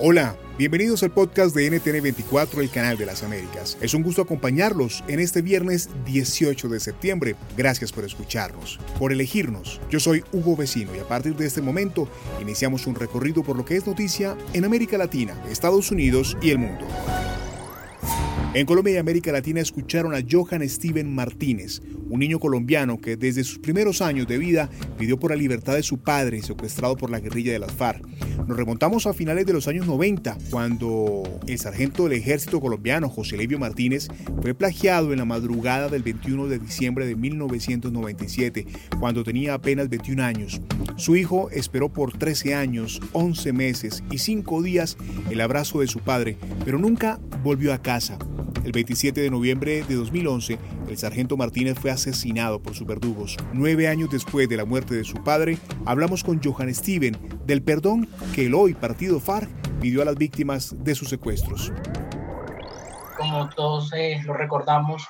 Hola, bienvenidos al podcast de NTN24, el canal de las Américas. Es un gusto acompañarlos en este viernes 18 de septiembre. Gracias por escucharnos, por elegirnos. Yo soy Hugo Vecino y a partir de este momento iniciamos un recorrido por lo que es noticia en América Latina, Estados Unidos y el mundo. En Colombia y América Latina escucharon a Johan Steven Martínez, un niño colombiano que desde sus primeros años de vida pidió por la libertad de su padre, secuestrado por la guerrilla de las FARC. Nos remontamos a finales de los años 90, cuando el sargento del ejército colombiano, José Levio Martínez, fue plagiado en la madrugada del 21 de diciembre de 1997, cuando tenía apenas 21 años. Su hijo esperó por 13 años, 11 meses y 5 días el abrazo de su padre, pero nunca volvió a casa. El 27 de noviembre de 2011, el sargento Martínez fue asesinado por sus verdugos. Nueve años después de la muerte de su padre, hablamos con Johan Steven del perdón que el hoy partido FARC pidió a las víctimas de sus secuestros. Como todos eh, lo recordamos,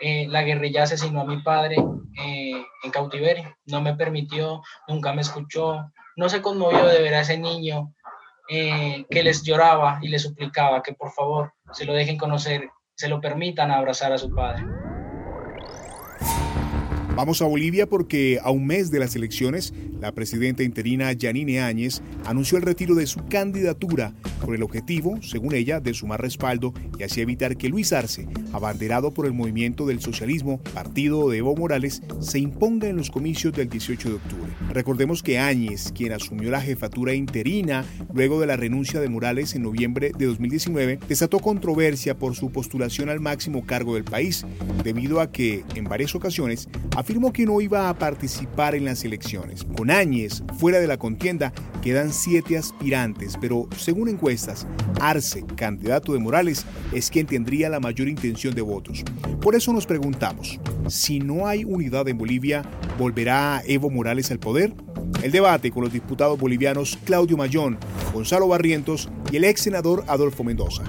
eh, la guerrilla asesinó a mi padre eh, en cautiverio. No me permitió, nunca me escuchó, no se conmovió de ver a ese niño que les lloraba y les suplicaba que por favor se lo dejen conocer se lo permitan abrazar a su padre. Vamos a Bolivia porque a un mes de las elecciones, la presidenta interina Yanine Áñez anunció el retiro de su candidatura con el objetivo, según ella, de sumar respaldo y así evitar que Luis Arce, abanderado por el movimiento del socialismo, partido de Evo Morales, se imponga en los comicios del 18 de octubre. Recordemos que Áñez, quien asumió la jefatura interina luego de la renuncia de Morales en noviembre de 2019, desató controversia por su postulación al máximo cargo del país, debido a que, en varias ocasiones, afirmó que no iba a participar en las elecciones. Con Áñez fuera de la contienda quedan siete aspirantes, pero según encuestas, Arce, candidato de Morales, es quien tendría la mayor intención de votos. Por eso nos preguntamos, si no hay unidad en Bolivia, ¿volverá Evo Morales al poder? El debate con los diputados bolivianos Claudio Mayón, Gonzalo Barrientos y el ex senador Adolfo Mendoza.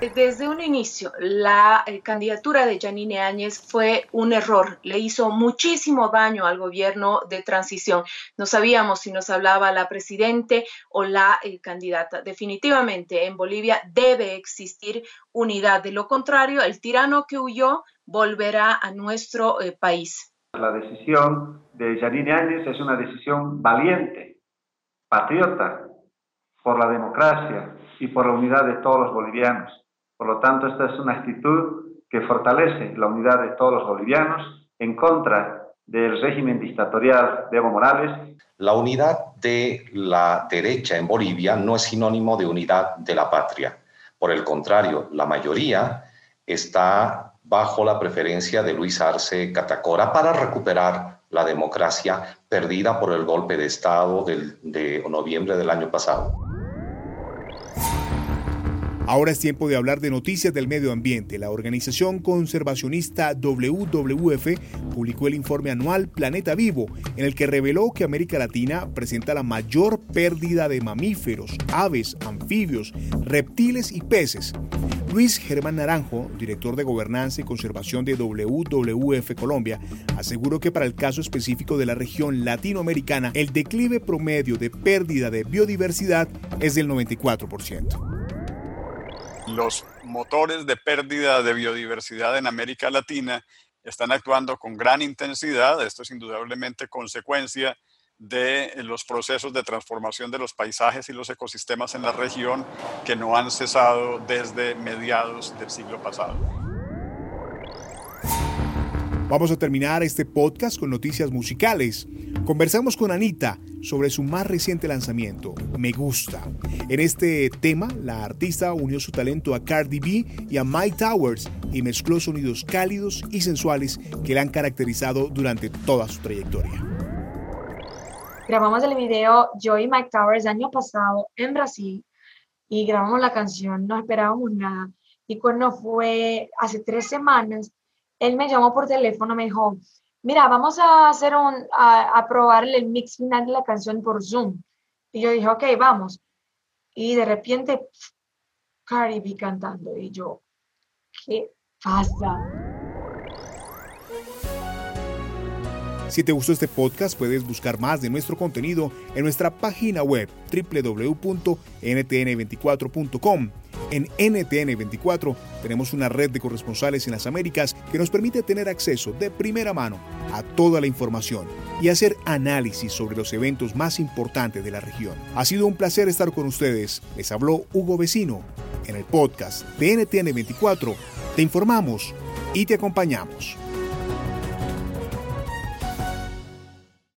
Desde un inicio, la eh, candidatura de Janine Áñez fue un error, le hizo muchísimo daño al gobierno de transición. No sabíamos si nos hablaba la presidente o la eh, candidata. Definitivamente en Bolivia debe existir unidad. De lo contrario, el tirano que huyó volverá a nuestro eh, país. La decisión de Janine Áñez es una decisión valiente, patriota, por la democracia y por la unidad de todos los bolivianos por lo tanto, esta es una actitud que fortalece la unidad de todos los bolivianos en contra del régimen dictatorial de Evo Morales. La unidad de la derecha en Bolivia no es sinónimo de unidad de la patria. Por el contrario, la mayoría está bajo la preferencia de Luis Arce Catacora para recuperar la democracia perdida por el golpe de Estado de noviembre del año pasado. Ahora es tiempo de hablar de noticias del medio ambiente. La organización conservacionista WWF publicó el informe anual Planeta Vivo, en el que reveló que América Latina presenta la mayor pérdida de mamíferos, aves, anfibios, reptiles y peces. Luis Germán Naranjo, director de Gobernanza y Conservación de WWF Colombia, aseguró que para el caso específico de la región latinoamericana, el declive promedio de pérdida de biodiversidad es del 94% los motores de pérdida de biodiversidad en América Latina están actuando con gran intensidad. Esto es indudablemente consecuencia de los procesos de transformación de los paisajes y los ecosistemas en la región que no han cesado desde mediados del siglo pasado. Vamos a terminar este podcast con noticias musicales. Conversamos con Anita sobre su más reciente lanzamiento, Me Gusta. En este tema, la artista unió su talento a Cardi B y a Mike Towers y mezcló sonidos cálidos y sensuales que la han caracterizado durante toda su trayectoria. Grabamos el video yo y Mike Towers año pasado en Brasil y grabamos la canción, no esperábamos nada. Y cuando fue hace tres semanas, él me llamó por teléfono, me dijo, mira, vamos a hacer un, a, probar el mix final de la canción por Zoom. Y yo dije, ok, vamos. Y de repente, Cardi B cantando. Y yo, ¿qué pasa? Si te gustó este podcast, puedes buscar más de nuestro contenido en nuestra página web www.ntn24.com. En NTN24 tenemos una red de corresponsales en las Américas que nos permite tener acceso de primera mano a toda la información y hacer análisis sobre los eventos más importantes de la región. Ha sido un placer estar con ustedes. Les habló Hugo Vecino. En el podcast de NTN24 te informamos y te acompañamos.